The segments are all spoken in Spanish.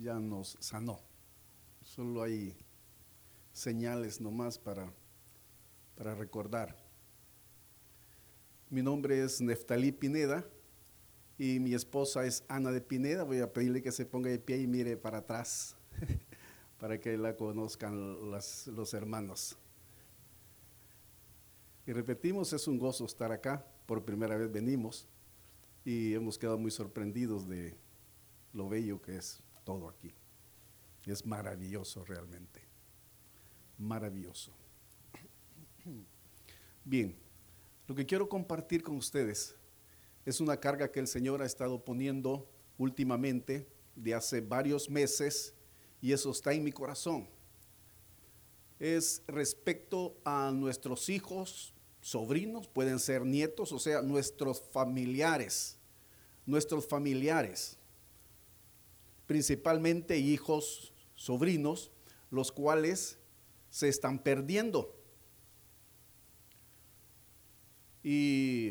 ya nos sanó. Solo hay señales nomás para, para recordar. Mi nombre es Neftalí Pineda y mi esposa es Ana de Pineda. Voy a pedirle que se ponga de pie y mire para atrás para que la conozcan los hermanos. Y repetimos, es un gozo estar acá. Por primera vez venimos y hemos quedado muy sorprendidos de lo bello que es todo aquí. Es maravilloso realmente. Maravilloso. Bien, lo que quiero compartir con ustedes es una carga que el Señor ha estado poniendo últimamente de hace varios meses y eso está en mi corazón. Es respecto a nuestros hijos, sobrinos, pueden ser nietos, o sea, nuestros familiares, nuestros familiares, principalmente hijos, sobrinos, los cuales se están perdiendo. Y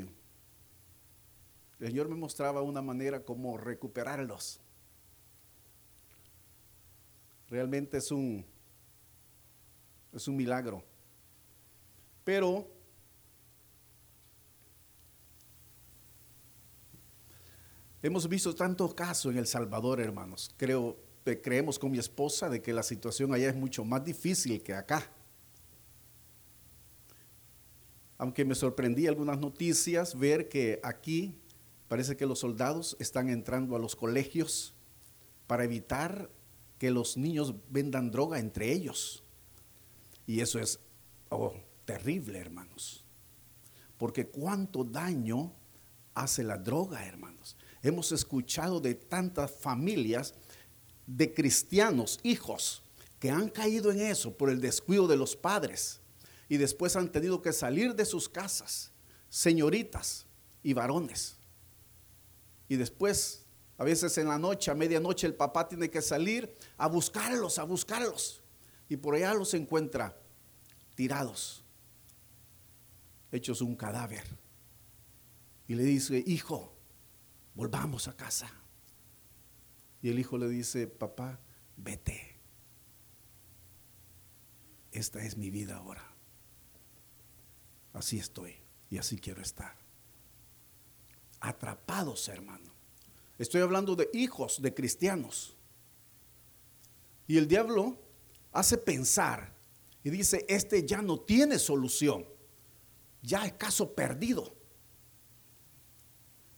el Señor me mostraba una manera como recuperarlos. Realmente es un, es un milagro. Pero hemos visto tantos casos en El Salvador, hermanos. Creo, creemos con mi esposa de que la situación allá es mucho más difícil que acá. Aunque me sorprendí algunas noticias ver que aquí parece que los soldados están entrando a los colegios para evitar que los niños vendan droga entre ellos. Y eso es oh, terrible, hermanos. Porque cuánto daño hace la droga, hermanos. Hemos escuchado de tantas familias de cristianos, hijos, que han caído en eso por el descuido de los padres y después han tenido que salir de sus casas, señoritas y varones. Y después a veces en la noche, a medianoche, el papá tiene que salir a buscarlos, a buscarlos. Y por allá los encuentra tirados, hechos un cadáver. Y le dice, hijo, volvamos a casa. Y el hijo le dice, papá, vete. Esta es mi vida ahora. Así estoy y así quiero estar. Atrapados, hermano. Estoy hablando de hijos de cristianos. Y el diablo hace pensar y dice, este ya no tiene solución. Ya es caso perdido.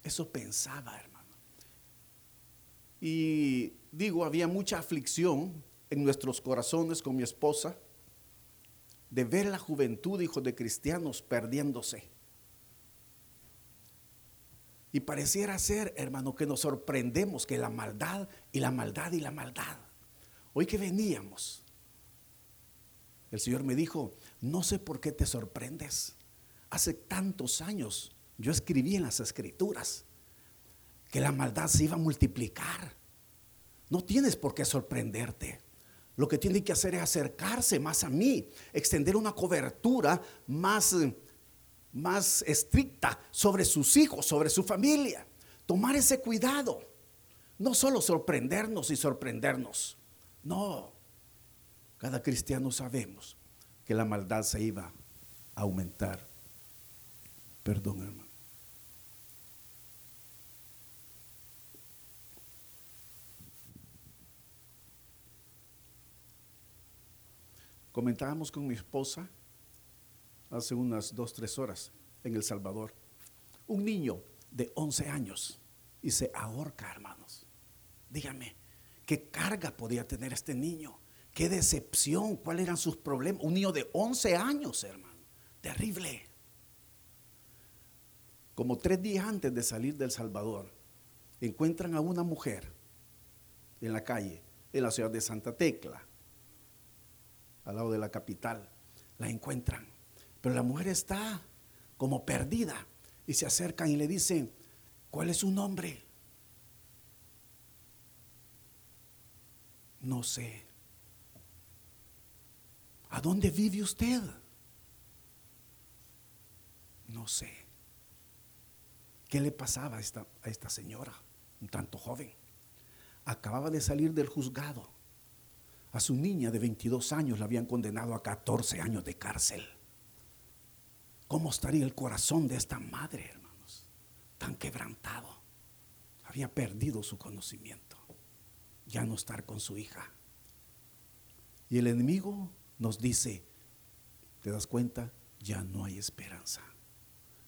Eso pensaba, hermano. Y digo, había mucha aflicción en nuestros corazones con mi esposa de ver la juventud, hijos de cristianos, perdiéndose. Y pareciera ser, hermano, que nos sorprendemos que la maldad y la maldad y la maldad. Hoy que veníamos, el Señor me dijo, no sé por qué te sorprendes. Hace tantos años yo escribí en las escrituras que la maldad se iba a multiplicar. No tienes por qué sorprenderte. Lo que tiene que hacer es acercarse más a mí, extender una cobertura más más estricta sobre sus hijos, sobre su familia. Tomar ese cuidado. No solo sorprendernos y sorprendernos. No. Cada cristiano sabemos que la maldad se iba a aumentar. Perdón, hermano. Comentábamos con mi esposa hace unas dos, tres horas en El Salvador. Un niño de 11 años y se ahorca, hermanos. Dígame, ¿qué carga podía tener este niño? ¿Qué decepción? ¿Cuáles eran sus problemas? Un niño de 11 años, hermano. Terrible. Como tres días antes de salir del Salvador, encuentran a una mujer en la calle, en la ciudad de Santa Tecla, al lado de la capital. La encuentran pero la mujer está como perdida y se acercan y le dicen, ¿cuál es su nombre? No sé. ¿A dónde vive usted? No sé. ¿Qué le pasaba a esta, a esta señora, un tanto joven? acababa de salir del juzgado. A su niña de 22 años la habían condenado a 14 años de cárcel. ¿Cómo estaría el corazón de esta madre, hermanos? Tan quebrantado. Había perdido su conocimiento. Ya no estar con su hija. Y el enemigo nos dice, ¿te das cuenta? Ya no hay esperanza.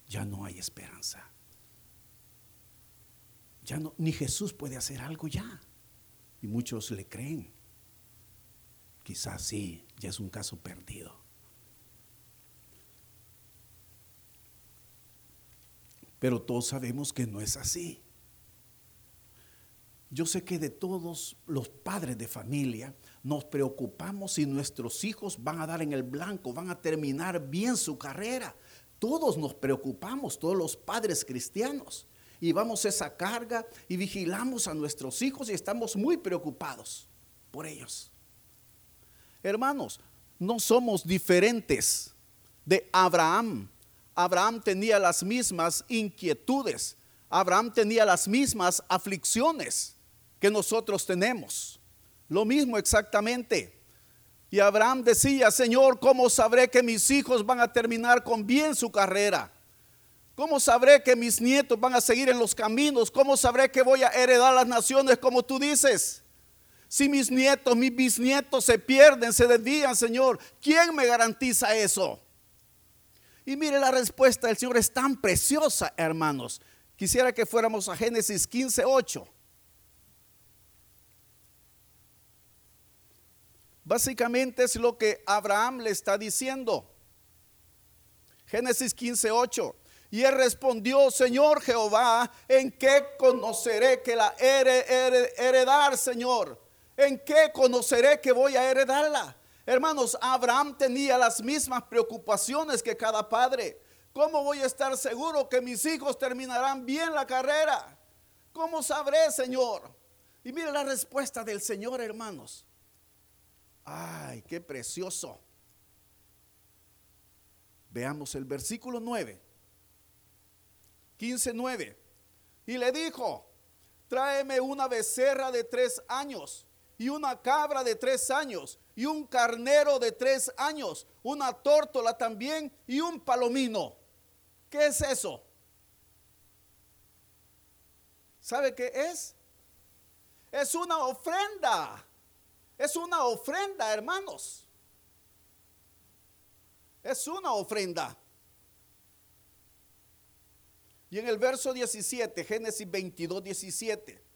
Ya no hay esperanza. Ya no, ni Jesús puede hacer algo ya. Y muchos le creen. Quizás sí, ya es un caso perdido. Pero todos sabemos que no es así. Yo sé que de todos los padres de familia nos preocupamos si nuestros hijos van a dar en el blanco, van a terminar bien su carrera. Todos nos preocupamos, todos los padres cristianos. Y vamos esa carga y vigilamos a nuestros hijos y estamos muy preocupados por ellos. Hermanos, no somos diferentes de Abraham. Abraham tenía las mismas inquietudes. Abraham tenía las mismas aflicciones que nosotros tenemos. Lo mismo exactamente. Y Abraham decía, Señor, ¿cómo sabré que mis hijos van a terminar con bien su carrera? ¿Cómo sabré que mis nietos van a seguir en los caminos? ¿Cómo sabré que voy a heredar las naciones como tú dices? Si mis nietos, mis bisnietos se pierden, se desvían, Señor, ¿quién me garantiza eso? Y mire la respuesta del Señor es tan preciosa, hermanos. Quisiera que fuéramos a Génesis 15, 8. Básicamente es lo que Abraham le está diciendo. Génesis 15, 8. Y él respondió, Señor Jehová, ¿en qué conoceré que la heredar, Señor? ¿En qué conoceré que voy a heredarla? Hermanos, Abraham tenía las mismas preocupaciones que cada padre. ¿Cómo voy a estar seguro que mis hijos terminarán bien la carrera? ¿Cómo sabré, Señor? Y mire la respuesta del Señor, hermanos. Ay, qué precioso. Veamos el versículo 9. 15, 9. Y le dijo, tráeme una becerra de tres años y una cabra de tres años y un carnero de tres años, una tórtola también y un palomino. ¿Qué es eso? ¿Sabe qué es? Es una ofrenda. Es una ofrenda, hermanos. Es una ofrenda. Y en el verso 17, Génesis 22, 17.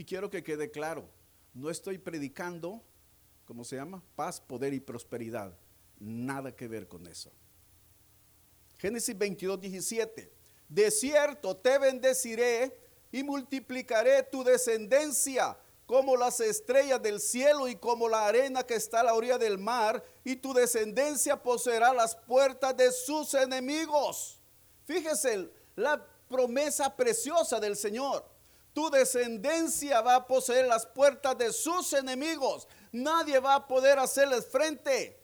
Y quiero que quede claro, no estoy predicando, ¿cómo se llama? Paz, poder y prosperidad. Nada que ver con eso. Génesis 22, 17. De cierto te bendeciré y multiplicaré tu descendencia como las estrellas del cielo y como la arena que está a la orilla del mar, y tu descendencia poseerá las puertas de sus enemigos. Fíjese la promesa preciosa del Señor tu descendencia va a poseer las puertas de sus enemigos. Nadie va a poder hacerles frente.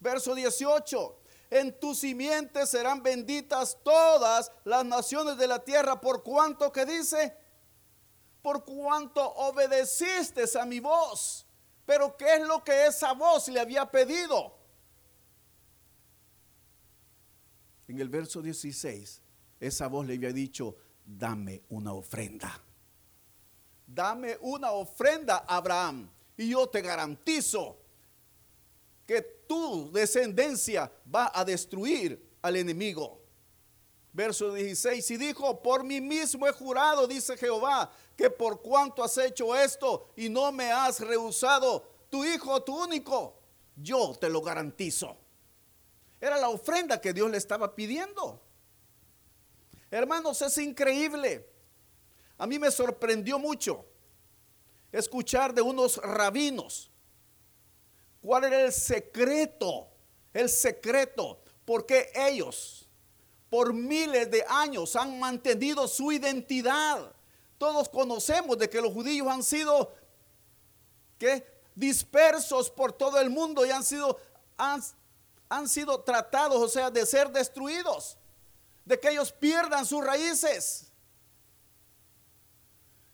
Verso 18. En tus simientes serán benditas todas las naciones de la tierra por cuanto que dice, por cuanto obedeciste a mi voz. Pero ¿qué es lo que esa voz le había pedido? En el verso 16, esa voz le había dicho, dame una ofrenda. Dame una ofrenda, Abraham, y yo te garantizo que tu descendencia va a destruir al enemigo. Verso 16, y dijo, por mí mismo he jurado, dice Jehová, que por cuanto has hecho esto y no me has rehusado tu hijo, tu único, yo te lo garantizo. Era la ofrenda que Dios le estaba pidiendo. Hermanos, es increíble. A mí me sorprendió mucho escuchar de unos rabinos cuál era el secreto, el secreto, porque ellos por miles de años han mantenido su identidad. Todos conocemos de que los judíos han sido dispersos por todo el mundo y han sido han sido tratados, o sea, de ser destruidos. De que ellos pierdan sus raíces.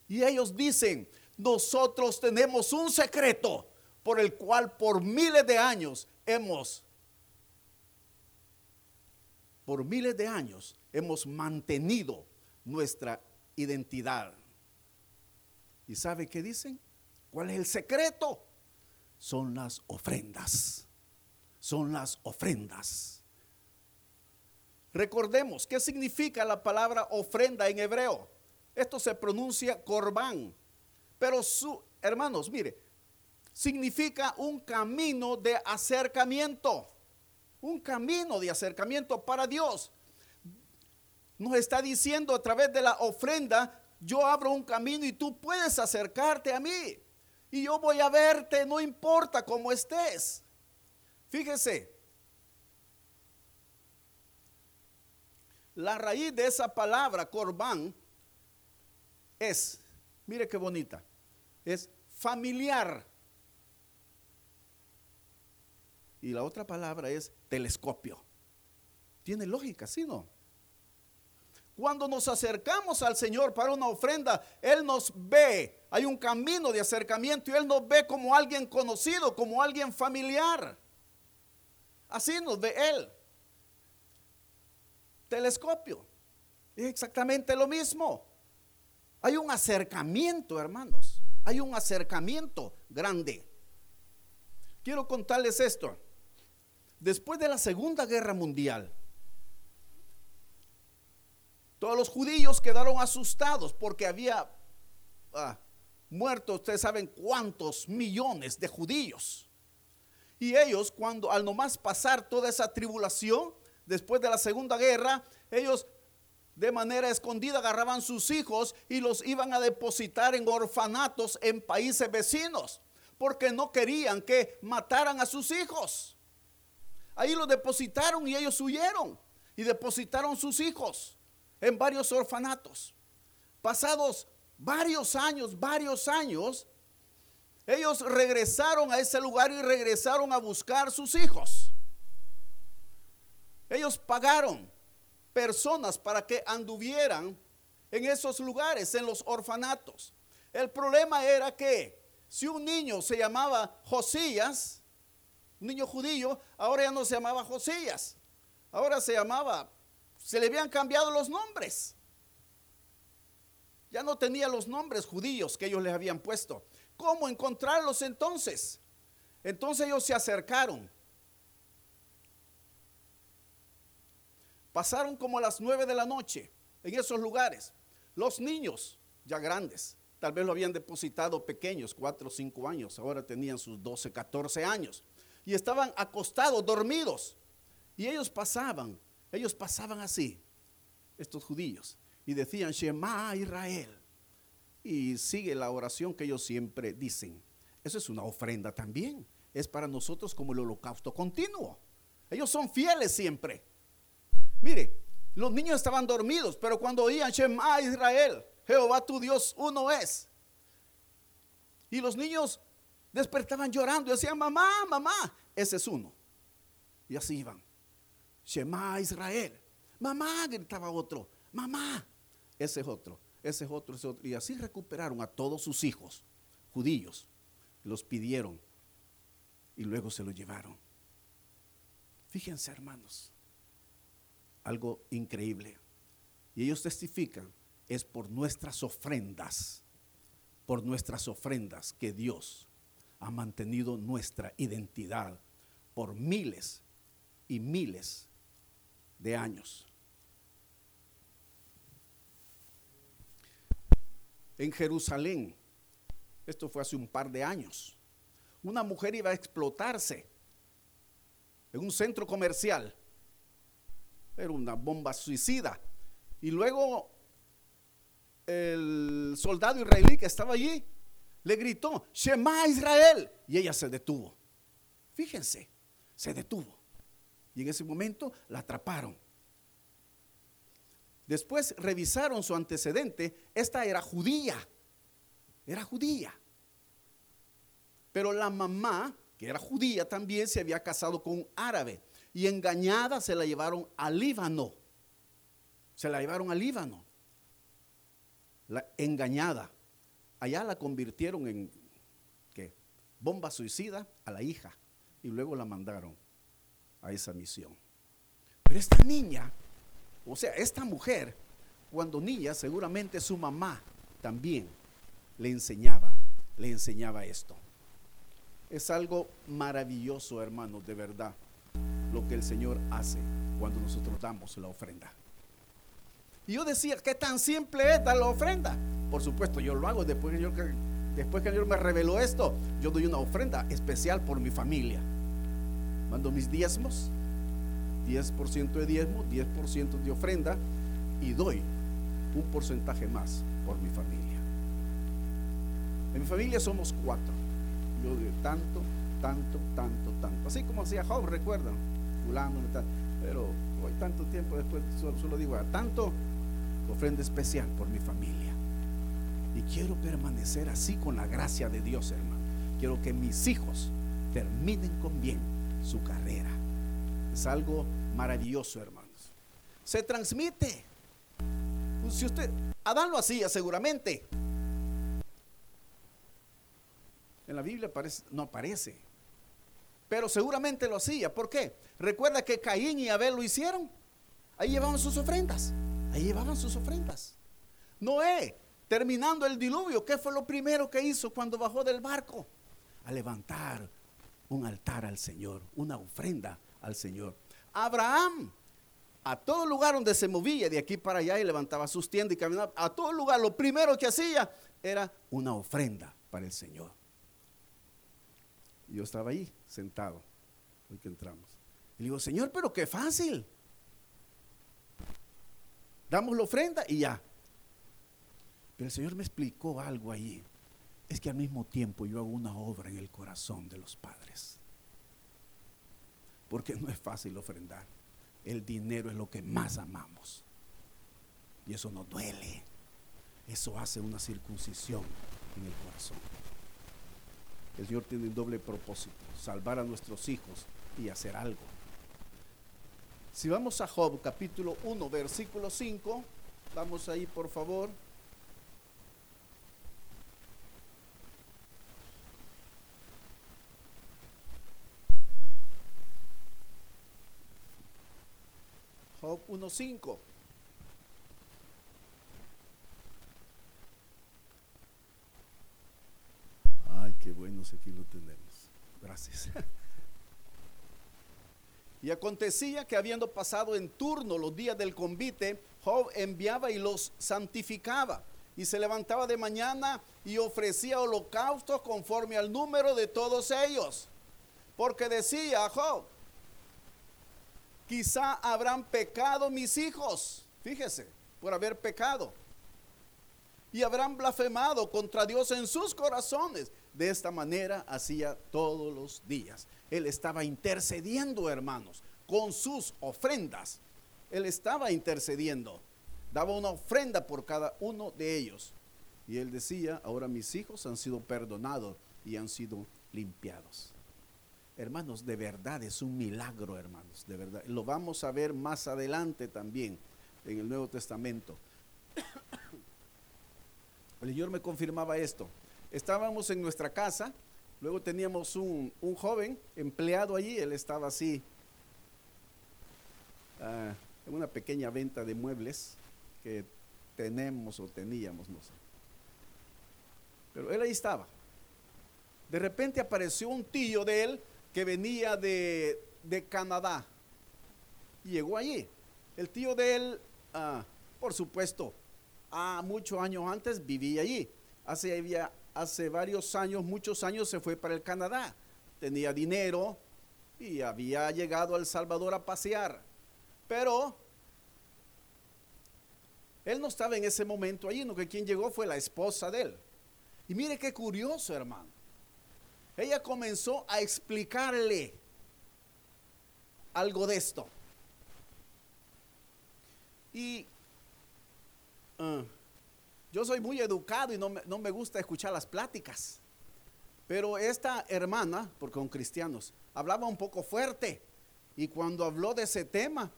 Y ellos dicen, nosotros tenemos un secreto por el cual por miles de años hemos, por miles de años hemos mantenido nuestra identidad. ¿Y sabe qué dicen? ¿Cuál es el secreto? Son las ofrendas. Son las ofrendas. Recordemos, ¿qué significa la palabra ofrenda en hebreo? Esto se pronuncia corbán. Pero su, hermanos, mire, significa un camino de acercamiento. Un camino de acercamiento para Dios. Nos está diciendo a través de la ofrenda, yo abro un camino y tú puedes acercarte a mí. Y yo voy a verte, no importa cómo estés. Fíjese, la raíz de esa palabra, corbán, es, mire qué bonita, es familiar. Y la otra palabra es telescopio. Tiene lógica, ¿sí no? Cuando nos acercamos al Señor para una ofrenda, Él nos ve. Hay un camino de acercamiento y Él nos ve como alguien conocido, como alguien familiar. Así nos ve Él. Telescopio. Es exactamente lo mismo. Hay un acercamiento, hermanos. Hay un acercamiento grande. Quiero contarles esto. Después de la Segunda Guerra Mundial, todos los judíos quedaron asustados porque había ah, muerto, ustedes saben cuántos millones de judíos. Y ellos, cuando al nomás pasar toda esa tribulación, después de la Segunda Guerra, ellos de manera escondida agarraban sus hijos y los iban a depositar en orfanatos en países vecinos, porque no querían que mataran a sus hijos. Ahí los depositaron y ellos huyeron y depositaron sus hijos en varios orfanatos. Pasados varios años, varios años, ellos regresaron a ese lugar y regresaron a buscar sus hijos. Ellos pagaron personas para que anduvieran en esos lugares, en los orfanatos. El problema era que si un niño se llamaba Josías, un niño judío, ahora ya no se llamaba Josías, ahora se llamaba se le habían cambiado los nombres. Ya no tenía los nombres judíos que ellos les habían puesto. ¿Cómo encontrarlos entonces? Entonces ellos se acercaron. Pasaron como a las nueve de la noche en esos lugares. Los niños, ya grandes, tal vez lo habían depositado pequeños, cuatro o cinco años, ahora tenían sus 12, 14 años. Y estaban acostados, dormidos. Y ellos pasaban ellos pasaban así, estos judíos, y decían, Shema Israel. Y sigue la oración que ellos siempre dicen. Eso es una ofrenda también. Es para nosotros como el holocausto continuo. Ellos son fieles siempre. Mire, los niños estaban dormidos, pero cuando oían Shema Israel, Jehová tu Dios uno es. Y los niños despertaban llorando y decían, mamá, mamá, ese es uno. Y así iban. Shema Israel. Mamá, gritaba otro. Mamá. Ese es otro, ese es otro, ese es otro. Y así recuperaron a todos sus hijos judíos. Los pidieron y luego se los llevaron. Fíjense, hermanos, algo increíble. Y ellos testifican, es por nuestras ofrendas, por nuestras ofrendas que Dios ha mantenido nuestra identidad por miles y miles de años. En Jerusalén, esto fue hace un par de años, una mujer iba a explotarse en un centro comercial. Era una bomba suicida. Y luego el soldado israelí que estaba allí le gritó, Shema Israel. Y ella se detuvo. Fíjense, se detuvo. Y en ese momento la atraparon. Después revisaron su antecedente. Esta era judía. Era judía. Pero la mamá, que era judía también, se había casado con un árabe. Y engañada se la llevaron al Líbano. Se la llevaron al Líbano. La engañada. Allá la convirtieron en ¿qué? bomba suicida a la hija y luego la mandaron a esa misión. Pero esta niña, o sea, esta mujer, cuando niña, seguramente su mamá también le enseñaba, le enseñaba esto. Es algo maravilloso, hermanos, de verdad, lo que el Señor hace cuando nosotros damos la ofrenda. Y yo decía, ¿qué tan simple es dar la ofrenda? Por supuesto, yo lo hago después que, el Señor me reveló esto. Yo doy una ofrenda especial por mi familia. Mando mis diezmos, 10% de diezmo, 10% de ofrenda y doy un porcentaje más por mi familia. En mi familia somos cuatro. Yo doy tanto, tanto, tanto, tanto. Así como hacía Job, recuerdan, pero hoy tanto tiempo después solo, digo, a tanto ofrenda especial por mi familia. Y quiero permanecer así con la gracia de Dios, hermano. Quiero que mis hijos terminen con bien su carrera. Es algo maravilloso, hermanos. Se transmite. Si usted, Adán lo hacía seguramente. En la Biblia parece, no aparece. Pero seguramente lo hacía. ¿Por qué? Recuerda que Caín y Abel lo hicieron. Ahí llevaban sus ofrendas. Ahí llevaban sus ofrendas. Noé, terminando el diluvio, ¿qué fue lo primero que hizo cuando bajó del barco? A levantar un altar al Señor, una ofrenda al Señor. Abraham, a todo lugar donde se movía de aquí para allá y levantaba sus tiendas y caminaba, a todo lugar lo primero que hacía era una ofrenda para el Señor. Yo estaba ahí sentado, hoy que entramos. Y digo, Señor, pero qué fácil. Damos la ofrenda y ya. Pero el Señor me explicó algo ahí. Es que al mismo tiempo yo hago una obra en el corazón de los padres. Porque no es fácil ofrendar. El dinero es lo que más amamos. Y eso nos duele. Eso hace una circuncisión en el corazón. El Señor tiene un doble propósito, salvar a nuestros hijos y hacer algo. Si vamos a Job capítulo 1, versículo 5, vamos ahí por favor. Job 1.5. Ay, aquí lo tenemos. Gracias. Y acontecía que habiendo pasado en turno los días del convite, Job enviaba y los santificaba. Y se levantaba de mañana y ofrecía holocaustos conforme al número de todos ellos. Porque decía Job, quizá habrán pecado mis hijos, fíjese, por haber pecado. Y habrán blasfemado contra Dios en sus corazones. De esta manera hacía todos los días. Él estaba intercediendo, hermanos, con sus ofrendas. Él estaba intercediendo. Daba una ofrenda por cada uno de ellos. Y él decía, ahora mis hijos han sido perdonados y han sido limpiados. Hermanos, de verdad es un milagro, hermanos, de verdad. Lo vamos a ver más adelante también en el Nuevo Testamento. El Señor me confirmaba esto. Estábamos en nuestra casa, luego teníamos un, joven empleado allí, él estaba así, ah, en una pequeña venta de muebles que tenemos o teníamos, no sé. Pero él ahí estaba. De repente apareció un tío de él que venía de, Canadá. Y llegó allí. El tío de él, ah, por supuesto, a muchos años antes vivía allí. Hace, había, hace varios años, muchos años, se fue para el Canadá. Tenía dinero y había llegado a El Salvador a pasear. Pero él no estaba en ese momento allí, no que quien llegó fue la esposa de él. Y mire qué curioso, hermano ella comenzó a explicarle algo de esto. Y ah, yo soy muy educado y no me, gusta escuchar las pláticas. Pero esta hermana, porque son cristianos, hablaba un poco fuerte. Y cuando habló de ese tema,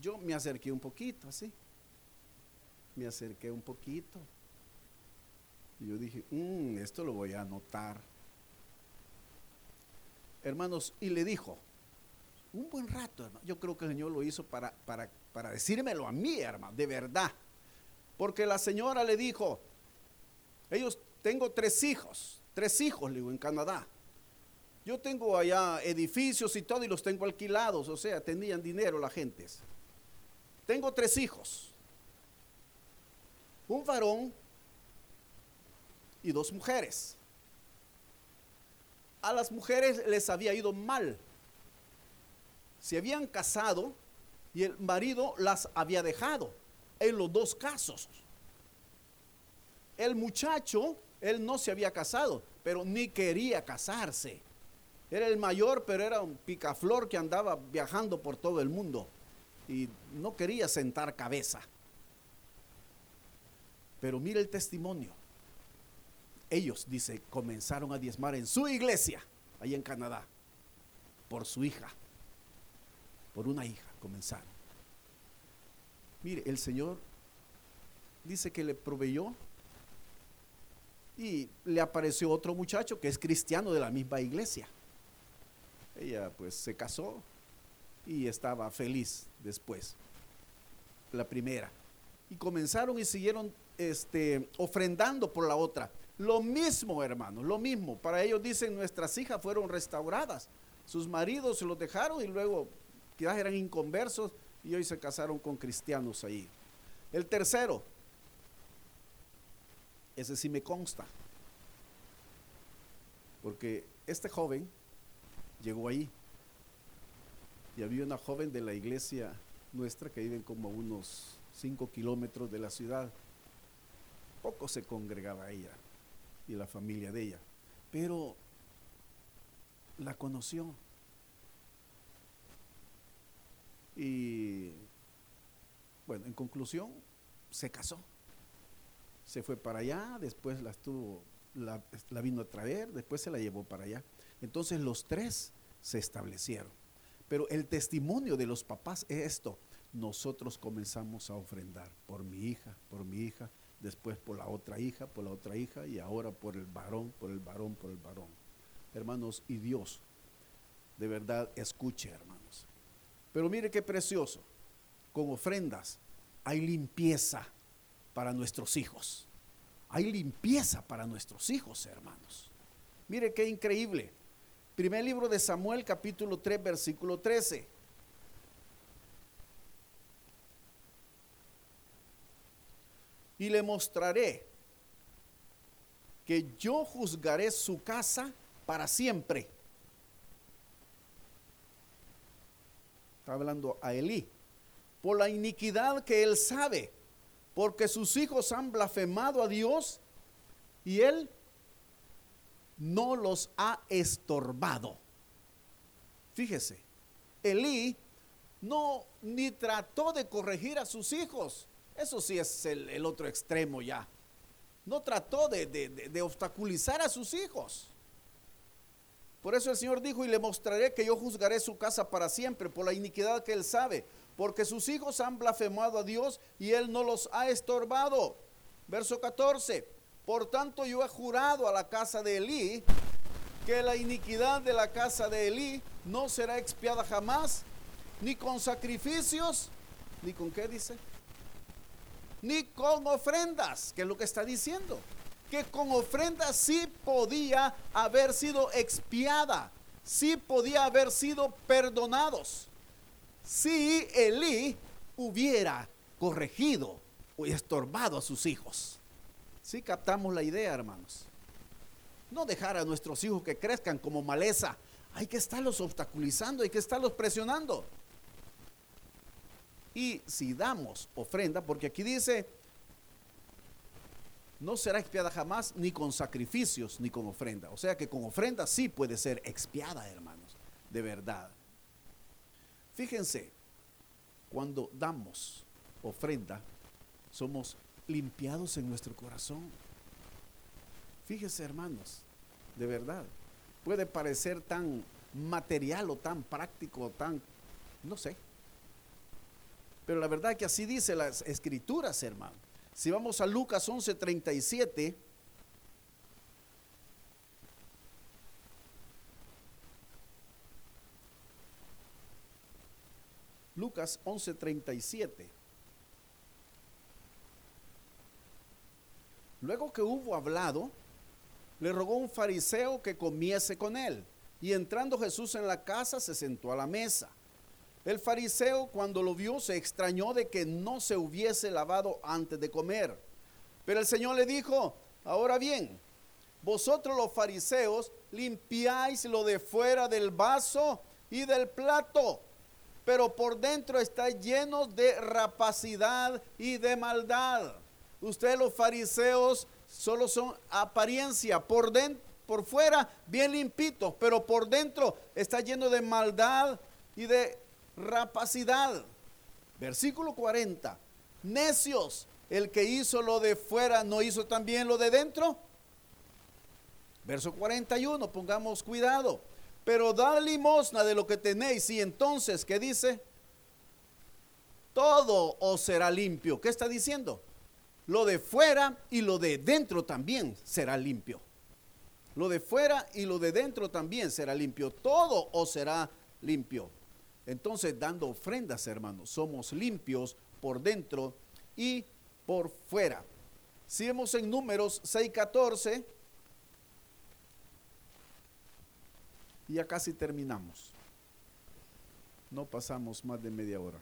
yo me acerqué un poquito así. me acerqué un poquito. Y yo dije, mm, esto lo voy a anotar. Hermanos, y le dijo, un buen rato, hermano. Yo creo que el Señor lo hizo para, para, para decírmelo a mí, hermano, de verdad. Porque la señora le dijo, ellos, tengo tres hijos, tres hijos, le digo, en Canadá. Yo tengo allá edificios y todo y los tengo alquilados, o sea, tenían dinero la gente. Tengo tres hijos, un varón y dos mujeres. A las mujeres les había ido mal. Se habían casado y el marido las había dejado en los dos casos. El muchacho, él no se había casado, pero ni quería casarse. Era el mayor, pero era un picaflor que andaba viajando por todo el mundo y no quería sentar cabeza. Pero mire el testimonio. Ellos, dice, comenzaron a diezmar en su iglesia, ahí en Canadá, por su hija, por una hija, comenzaron. Mire, el Señor dice que le proveyó y le apareció otro muchacho que es cristiano de la misma iglesia. Ella pues se casó y estaba feliz después, la primera. Y comenzaron y siguieron este, ofrendando por la otra. Lo mismo, hermanos, lo mismo. Para ellos dicen, nuestras hijas fueron restauradas. Sus maridos se los dejaron y luego quizás eran inconversos y hoy se casaron con cristianos ahí. El tercero, ese sí me consta, porque este joven llegó ahí y había una joven de la iglesia nuestra que vive como unos 5 kilómetros de la ciudad. Poco se congregaba ella y la familia de ella, pero la conoció. Y bueno, en conclusión, se casó. Se fue para allá, después la estuvo, la, la vino a traer, después se la llevó para allá. Entonces los tres se establecieron. Pero el testimonio de los papás es esto. Nosotros comenzamos a ofrendar por mi hija, por mi hija, después por la otra hija, por la otra hija y ahora por el varón, por el varón, por el varón. Hermanos, y Dios de verdad escuche, hermanos. Pero mire qué precioso. Con ofrendas hay limpieza para nuestros hijos. Hay limpieza para nuestros hijos, hermanos. Mire qué increíble. Primer libro de Samuel, capítulo 3, versículo 13. Y le mostraré que yo juzgaré su casa para siempre. Está hablando a Elí. Por la iniquidad que él sabe, porque sus hijos han blasfemado a Dios y él no los ha estorbado. Fíjese, Elí no ni trató de corregir a sus hijos. Eso sí es el, otro extremo ya. No trató de, de obstaculizar a sus hijos. Por eso el Señor dijo, y le mostraré que yo juzgaré su casa para siempre por la iniquidad que él sabe, porque sus hijos han blasfemado a Dios y él no los ha estorbado. Verso 14. Por tanto, yo he jurado a la casa de Elí que la iniquidad de la casa de Elí no será expiada jamás, ni con sacrificios, ni con qué dice, ni con ofrendas, que es lo que está diciendo, que con ofrendas sí podía haber sido expiada, sí podía haber sido perdonados, si Elí hubiera corregido o estorbado a sus hijos. Sí captamos la idea, hermanos. No dejar a nuestros hijos que crezcan como maleza. Hay que estarlos obstaculizando, hay que estarlos presionando. Y si damos ofrenda, porque aquí dice, no será expiada jamás ni con sacrificios ni con ofrenda. O sea que con ofrenda sí puede ser expiada, hermanos, de verdad. Fíjense, cuando damos ofrenda, somos limpiados en nuestro corazón. Fíjese, hermanos, de verdad, puede parecer tan material o tan práctico, o tan, no sé. Pero la verdad que así dice las escrituras, hermano. Si vamos a Lucas 11:37, Lucas 11:37. Luego que hubo hablado, le rogó un fariseo que comiese con él. Y entrando Jesús en la casa, se sentó a la mesa. El fariseo cuando lo vio se extrañó de que no se hubiese lavado antes de comer. Pero el Señor le dijo, ahora bien, vosotros los fariseos limpiáis lo de fuera del vaso y del plato, pero por dentro está lleno de rapacidad y de maldad. Ustedes los fariseos solo son apariencia, por por fuera bien limpitos, pero por dentro está lleno de maldad y de rapacidad. Versículo 40. Necios, el que hizo lo de fuera no hizo también lo de dentro. Verso 41, pongamos cuidado. Pero da limosna de lo que tenéis y entonces, ¿qué dice? Todo os será limpio. ¿Qué está diciendo? Lo de fuera y lo de dentro también será limpio. Lo de fuera y lo de dentro también será limpio. Todo os será limpio. Entonces, dando ofrendas, hermanos, somos limpios por dentro y por fuera. Si en números 6:14, y ya casi terminamos. No pasamos más de media hora.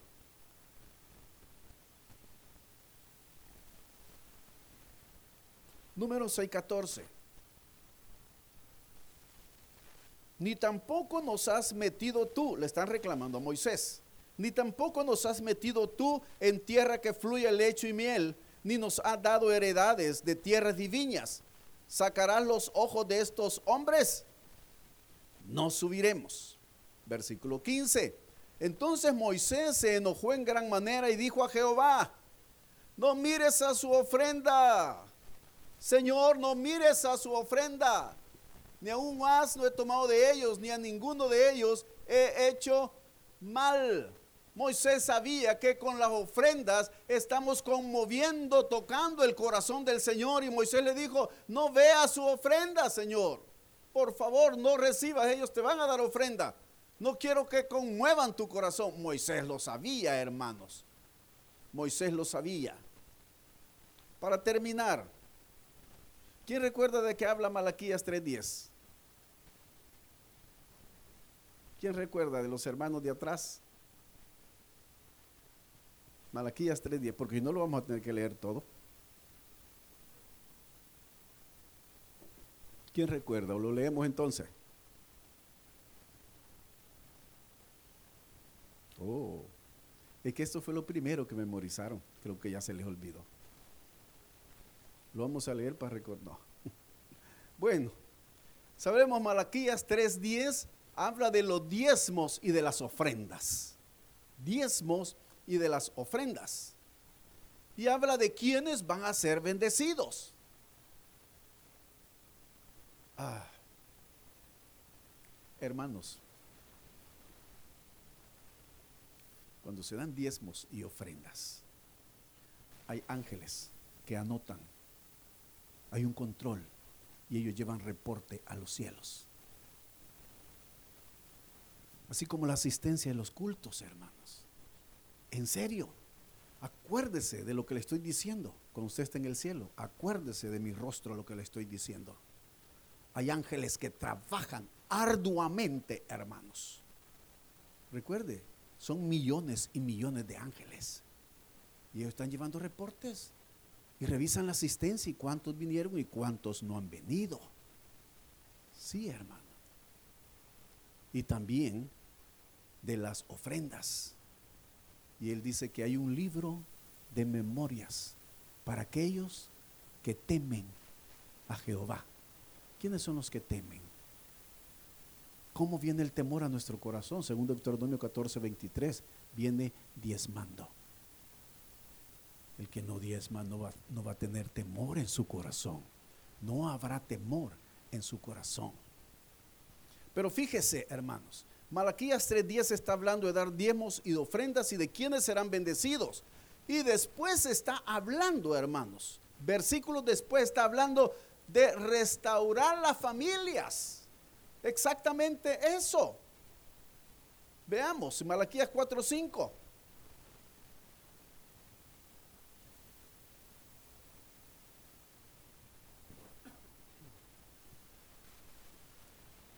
Número 6.14. Ni tampoco nos has metido tú, le están reclamando a Moisés, ni tampoco nos has metido tú en tierra que fluye leche y miel, ni nos has dado heredades de tierras divinas. ¿Sacarás los ojos de estos hombres? No subiremos. Versículo 15. Entonces Moisés se enojó en gran manera y dijo a Jehová, no mires a su ofrenda Señor, no mires a su ofrenda. Ni a un asno he tomado de ellos, ni a ninguno de ellos he hecho mal. Moisés sabía que con las ofrendas estamos conmoviendo, tocando el corazón del Señor. Y Moisés le dijo, no vea su ofrenda, Señor. Por favor, no recibas, ellos te van a dar ofrenda. No quiero que conmuevan tu corazón. Moisés lo sabía, hermanos. Moisés lo sabía. Para terminar, ¿Quién recuerda de qué habla Malaquías 3.10? ¿Quién recuerda de los hermanos de atrás? Malaquías 3.10, porque no lo vamos a tener que leer todo. ¿Quién recuerda? ¿O lo leemos entonces? Oh, es que esto fue lo primero que memorizaron. Creo que ya se les olvidó. Lo vamos a leer para recordar. Bueno, sabemos Malaquías 3:10 habla de los diezmos y de las ofrendas. Diezmos y de las ofrendas. Y habla de quienes van a ser bendecidos. Ah, hermanos, cuando se dan diezmos y ofrendas, hay ángeles que anotan hay un control y ellos llevan reporte a los cielos. Así como la asistencia de los cultos, hermanos. En serio, acuérdese de lo que le estoy diciendo cuando usted está en el cielo. Acuérdese de mi rostro lo que le estoy diciendo. Hay ángeles que trabajan arduamente, hermanos. Recuerde, son millones y millones de ángeles. Y ellos están llevando reportes y revisan la asistencia y cuántos vinieron y cuántos no han venido. Sí, hermano. Y también de las ofrendas. Y él dice que hay un libro de memorias para aquellos que temen a Jehová. ¿Quiénes son los que temen? ¿Cómo viene el temor a nuestro corazón? Según Deuteronomio 14, 23, viene diezmando. El que no diezma no va, no va a tener temor en su corazón. No habrá temor en su corazón. Pero fíjese, hermanos, Malaquías 3:10 está hablando de dar diezmos y de ofrendas y de quienes serán bendecidos. Y después está hablando, hermanos. Versículos después está hablando de restaurar las familias. Exactamente eso. Veamos, Malaquías 4:5.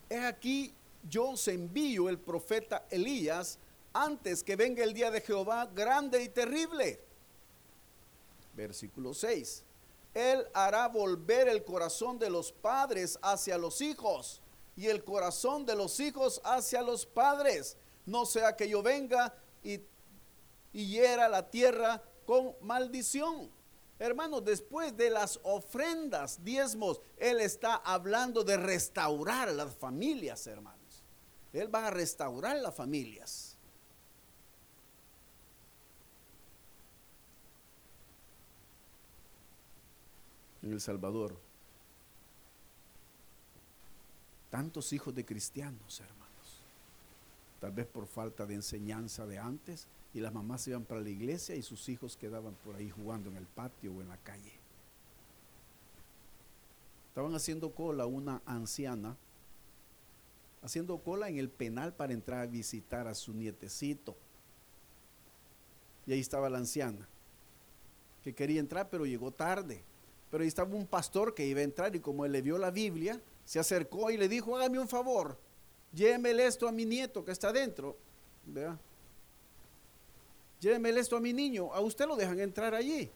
Es aquí yo os envío el profeta Elías antes que venga el día de Jehová grande y terrible. Versículo 6. Él hará volver el corazón de los padres hacia los hijos y el corazón de los hijos hacia los padres. No sea que yo venga y, hiera la tierra con maldición. Hermanos, después de las ofrendas, diezmos, Él está hablando de restaurar las familias, hermanos. Él va a restaurar las familias. En El Salvador, tantos hijos de cristianos, hermanos, tal vez por falta de enseñanza de antes, y las mamás iban para la iglesia y sus hijos quedaban por ahí jugando en el patio o en la calle. Estaban haciendo cola una anciana haciendo cola en el penal para entrar a visitar a su nietecito. Y ahí estaba la anciana, que quería entrar, pero llegó tarde. Pero ahí estaba un pastor que iba a entrar y como él le vio la Biblia, se acercó y le dijo, hágame un favor, lléveme esto a mi nieto que está adentro. ¿Vea? Lléveme esto a mi niño, a usted lo dejan entrar allí.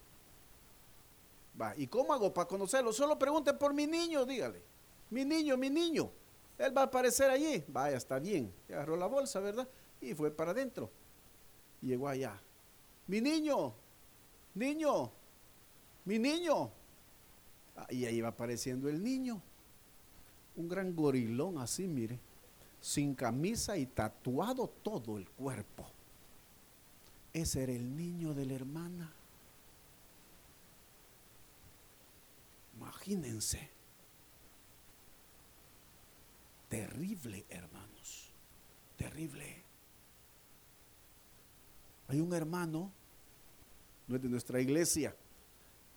Va, ¿y cómo hago para conocerlo? Solo pregunte por mi niño, dígale. Mi niño, mi niño. Él va a aparecer allí. Vaya, está bien. Agarró la bolsa, ¿verdad? Y fue para adentro. Llegó allá. Mi niño, niño, mi niño. Y ahí va apareciendo el niño. Un gran gorilón así, mire. Sin camisa y tatuado todo el cuerpo. Ese era el niño de la hermana. Imagínense. Terrible, hermanos. Terrible. Hay un hermano, no es de nuestra iglesia,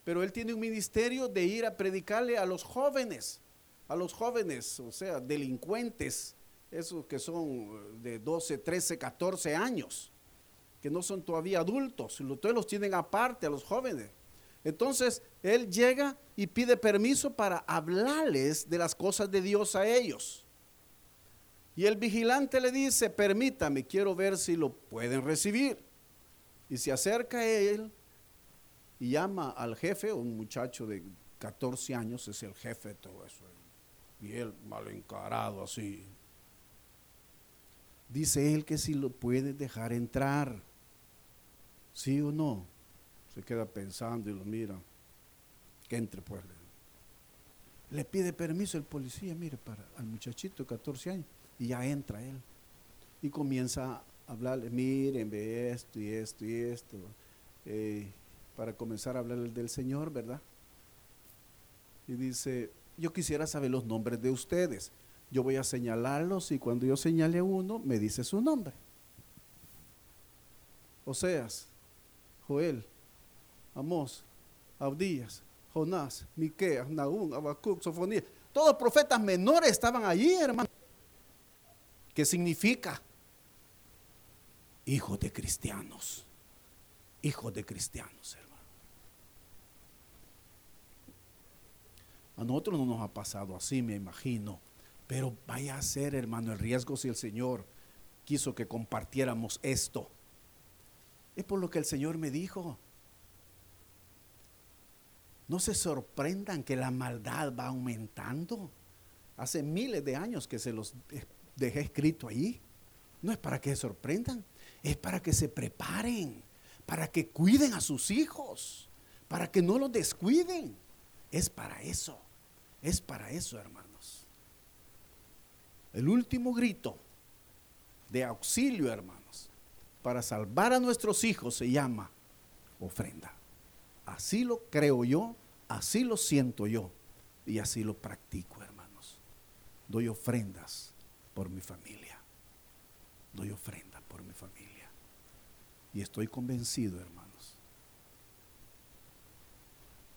pero él tiene un ministerio de ir a predicarle a los jóvenes, a los jóvenes, o sea, delincuentes, esos que son de 12, 13, 14 años, que no son todavía adultos, ustedes los tienen aparte a los jóvenes. Entonces, él llega y pide permiso para hablarles de las cosas de Dios a ellos. Y el vigilante le dice, permítame, quiero ver si lo pueden recibir. Y se acerca a él y llama al jefe, un muchacho de 14 años, es el jefe de todo eso. Y él mal encarado así. Dice él que si lo puede dejar entrar. ¿Sí o no? Se queda pensando y lo mira. Que entre pues. Le pide permiso el policía, mire, para al muchachito de 14 años. Y ya entra él. Y comienza a hablarle, miren, ve esto y esto y esto. Eh, para comenzar a hablarle del Señor, ¿verdad? Y dice, yo quisiera saber los nombres de ustedes. Yo voy a señalarlos y cuando yo señale a uno, me dice su nombre. Oseas, Joel, Amós, Abdías, Jonás, Miqueas, Nahum, Abacuc, Sofonía. Todos profetas menores estaban allí, hermano. ¿Qué significa? Hijos de cristianos. Hijos de cristianos, hermano. A nosotros no nos ha pasado así, me imagino. Pero vaya a ser, hermano, el riesgo si el Señor quiso que compartiéramos esto. Es por lo que el Señor me dijo. No se sorprendan que la maldad va aumentando. Hace miles de años que se los dejé escrito ahí. No es para que se sorprendan, es para que se preparen, para que cuiden a sus hijos, para que no los descuiden. Es para eso, es para eso, hermanos. El último grito de auxilio, hermanos, para salvar a nuestros hijos se llama ofrenda. Así lo creo yo, así lo siento yo y así lo practico, hermanos. Doy ofrendas por mi familia. Doy ofrenda por mi familia. Y estoy convencido, hermanos,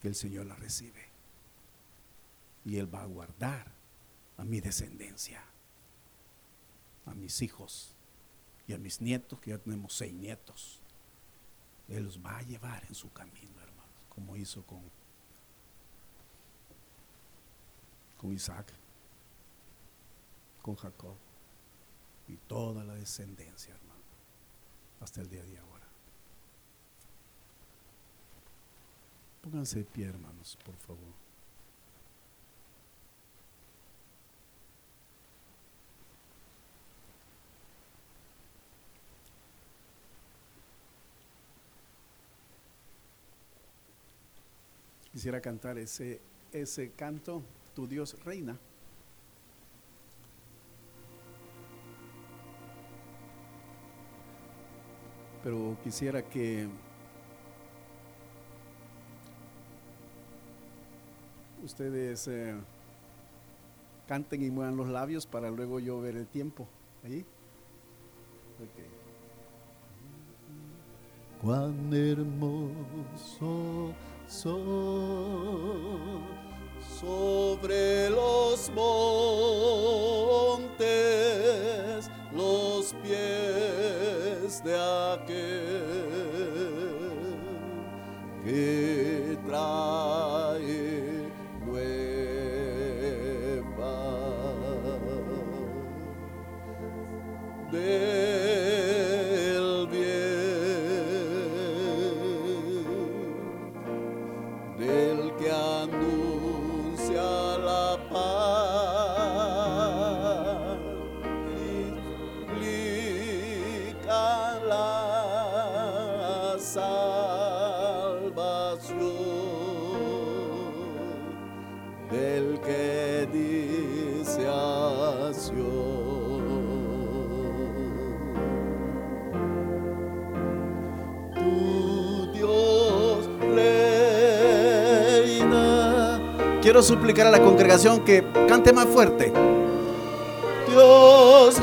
que el Señor la recibe. Y Él va a guardar a mi descendencia, a mis hijos y a mis nietos, que ya tenemos seis nietos. Él los va a llevar en su camino, hermanos, como hizo con, con Isaac, con Jacob y toda la descendencia, hermano, hasta el día de ahora. Pónganse de pie, hermanos, por favor. Quisiera cantar ese, ese canto, Tu Dios reina. Pero quisiera que ustedes eh, canten y muevan los labios para luego yo ver el tiempo. ¿Ahí? Cuán hermoso sobre los montes los de aquel que trae Quiero suplicar a la congregación que cante más fuerte. Dios.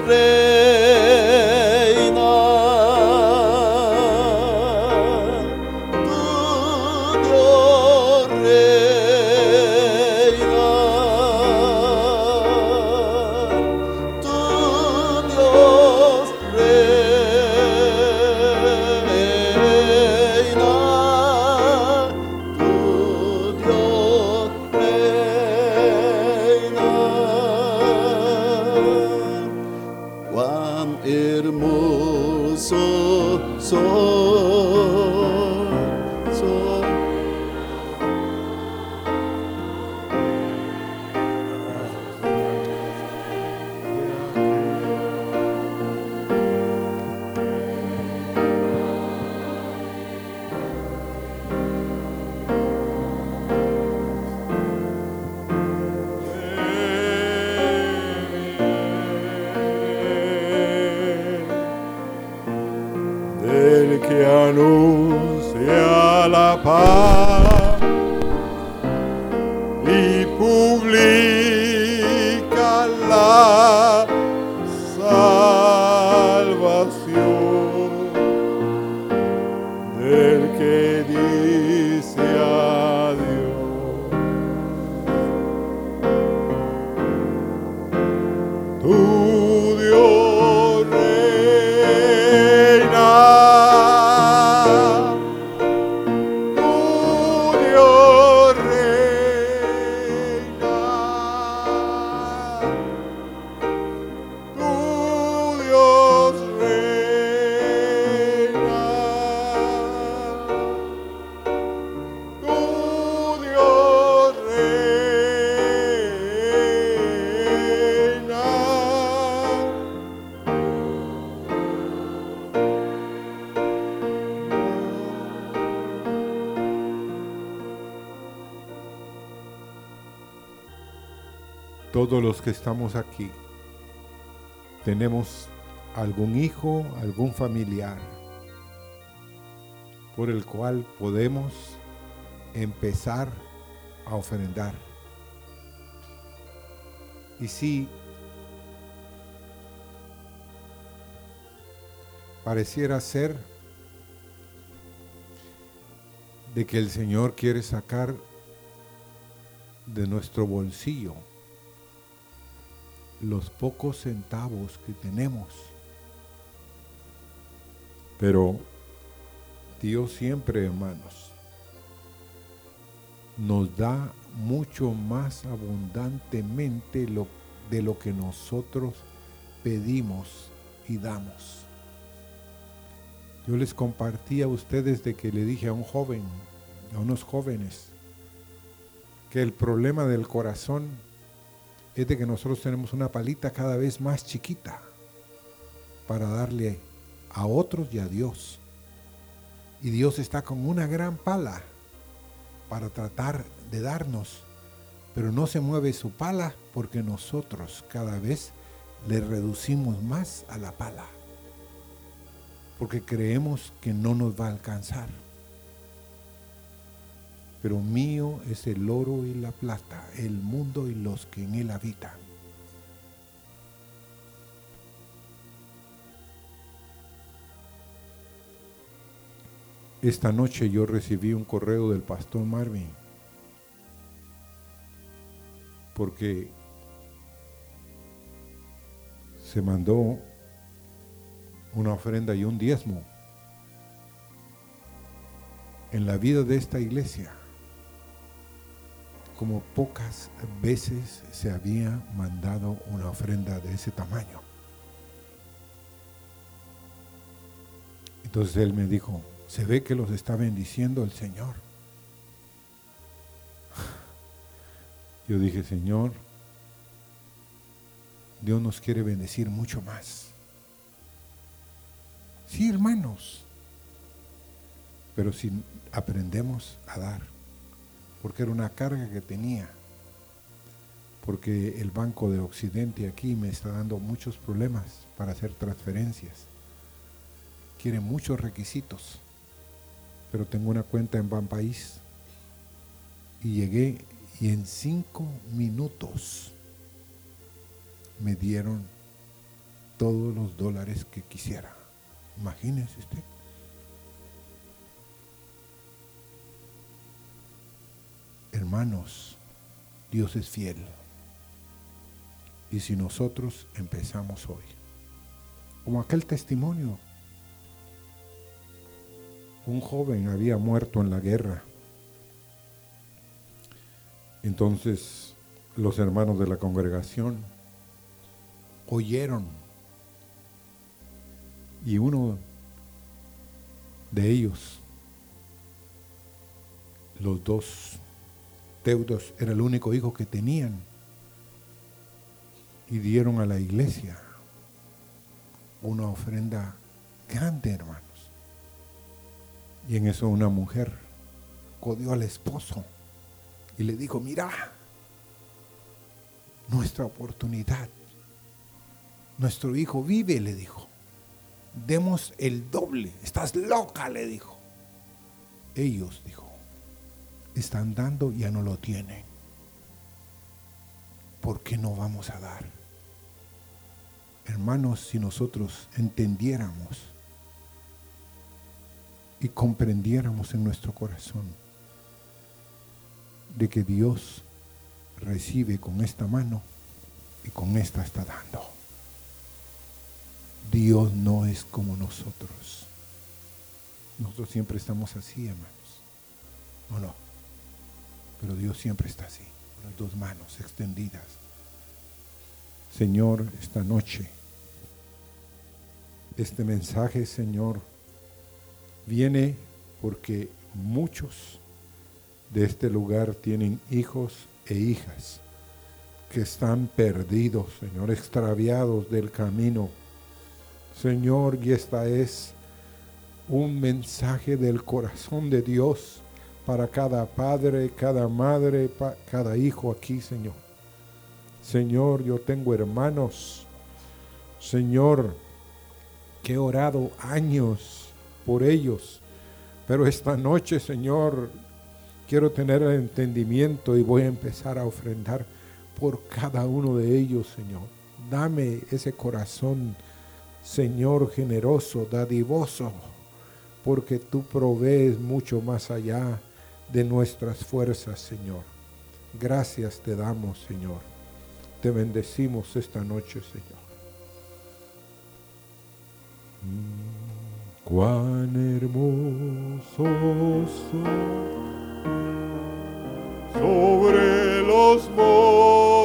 Que estamos aquí tenemos algún hijo, algún familiar por el cual podemos empezar a ofrendar. Y si pareciera ser de que el Señor quiere sacar de nuestro bolsillo los pocos centavos que tenemos. Pero Dios siempre, hermanos, nos da mucho más abundantemente lo, de lo que nosotros pedimos y damos. Yo les compartí a ustedes de que le dije a un joven, a unos jóvenes, que el problema del corazón es de que nosotros tenemos una palita cada vez más chiquita para darle a otros y a Dios. Y Dios está con una gran pala para tratar de darnos, pero no se mueve su pala porque nosotros cada vez le reducimos más a la pala, porque creemos que no nos va a alcanzar. Pero mío es el oro y la plata, el mundo y los que en él habitan. Esta noche yo recibí un correo del pastor Marvin porque se mandó una ofrenda y un diezmo en la vida de esta iglesia como pocas veces se había mandado una ofrenda de ese tamaño. Entonces él me dijo, se ve que los está bendiciendo el Señor. Yo dije, Señor, Dios nos quiere bendecir mucho más. Sí, hermanos, pero si aprendemos a dar, porque era una carga que tenía, porque el Banco de Occidente aquí me está dando muchos problemas para hacer transferencias. Quiere muchos requisitos pero tengo una cuenta en Banpaís y llegué y en cinco minutos me dieron todos los dólares que quisiera. Imagínense usted. Hermanos, Dios es fiel. Y si nosotros empezamos hoy, como aquel testimonio un joven había muerto en la guerra. Entonces los hermanos de la congregación oyeron y uno de ellos, los dos deudos, era el único hijo que tenían y dieron a la iglesia una ofrenda grande, hermano. Y en eso una mujer codió al esposo y le dijo, mira, nuestra oportunidad, nuestro hijo vive, le dijo, demos el doble, estás loca, le dijo. Ellos, dijo, están dando ya no lo tienen. ¿Por qué no vamos a dar? Hermanos, si nosotros entendiéramos y comprendiéramos en nuestro corazón de que Dios recibe con esta mano y con esta está dando. Dios no es como nosotros. Nosotros siempre estamos así, hermanos. No, no. Pero Dios siempre está así, con las dos manos extendidas. Señor, esta noche, este mensaje, Señor, viene porque muchos de este lugar tienen hijos e hijas que están perdidos, Señor, extraviados del camino. Señor, y esta es un mensaje del corazón de Dios para cada padre, cada madre, cada hijo aquí, Señor. Señor, yo tengo hermanos, Señor, que he orado años por ellos. Pero esta noche, Señor, quiero tener el entendimiento y voy a empezar a ofrendar por cada uno de ellos, Señor. Dame ese corazón, Señor, generoso, dadivoso, porque tú provees mucho más allá de nuestras fuerzas, Señor. Gracias te damos, Señor. Te bendecimos esta noche, Señor. Cuán hermoso sobre los montes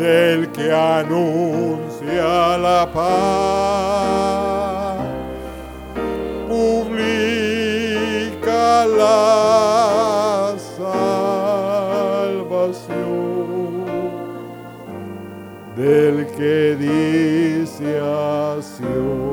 del que anuncia la paz publica la salvación del que dice así. Tu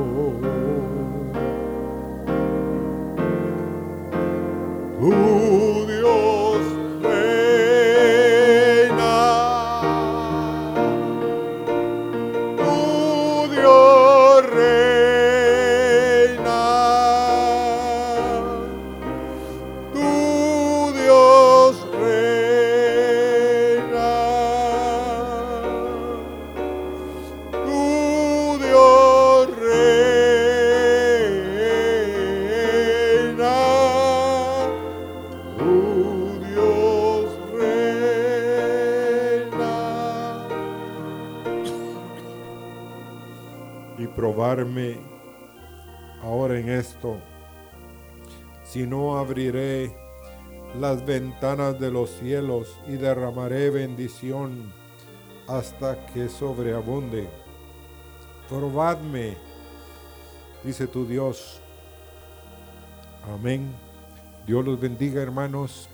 si no abriré las ventanas de los cielos y derramaré bendición hasta que sobreabunde. Probadme, dice tu Dios. Amén. Dios los bendiga, hermanos,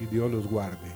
y Dios los guarde.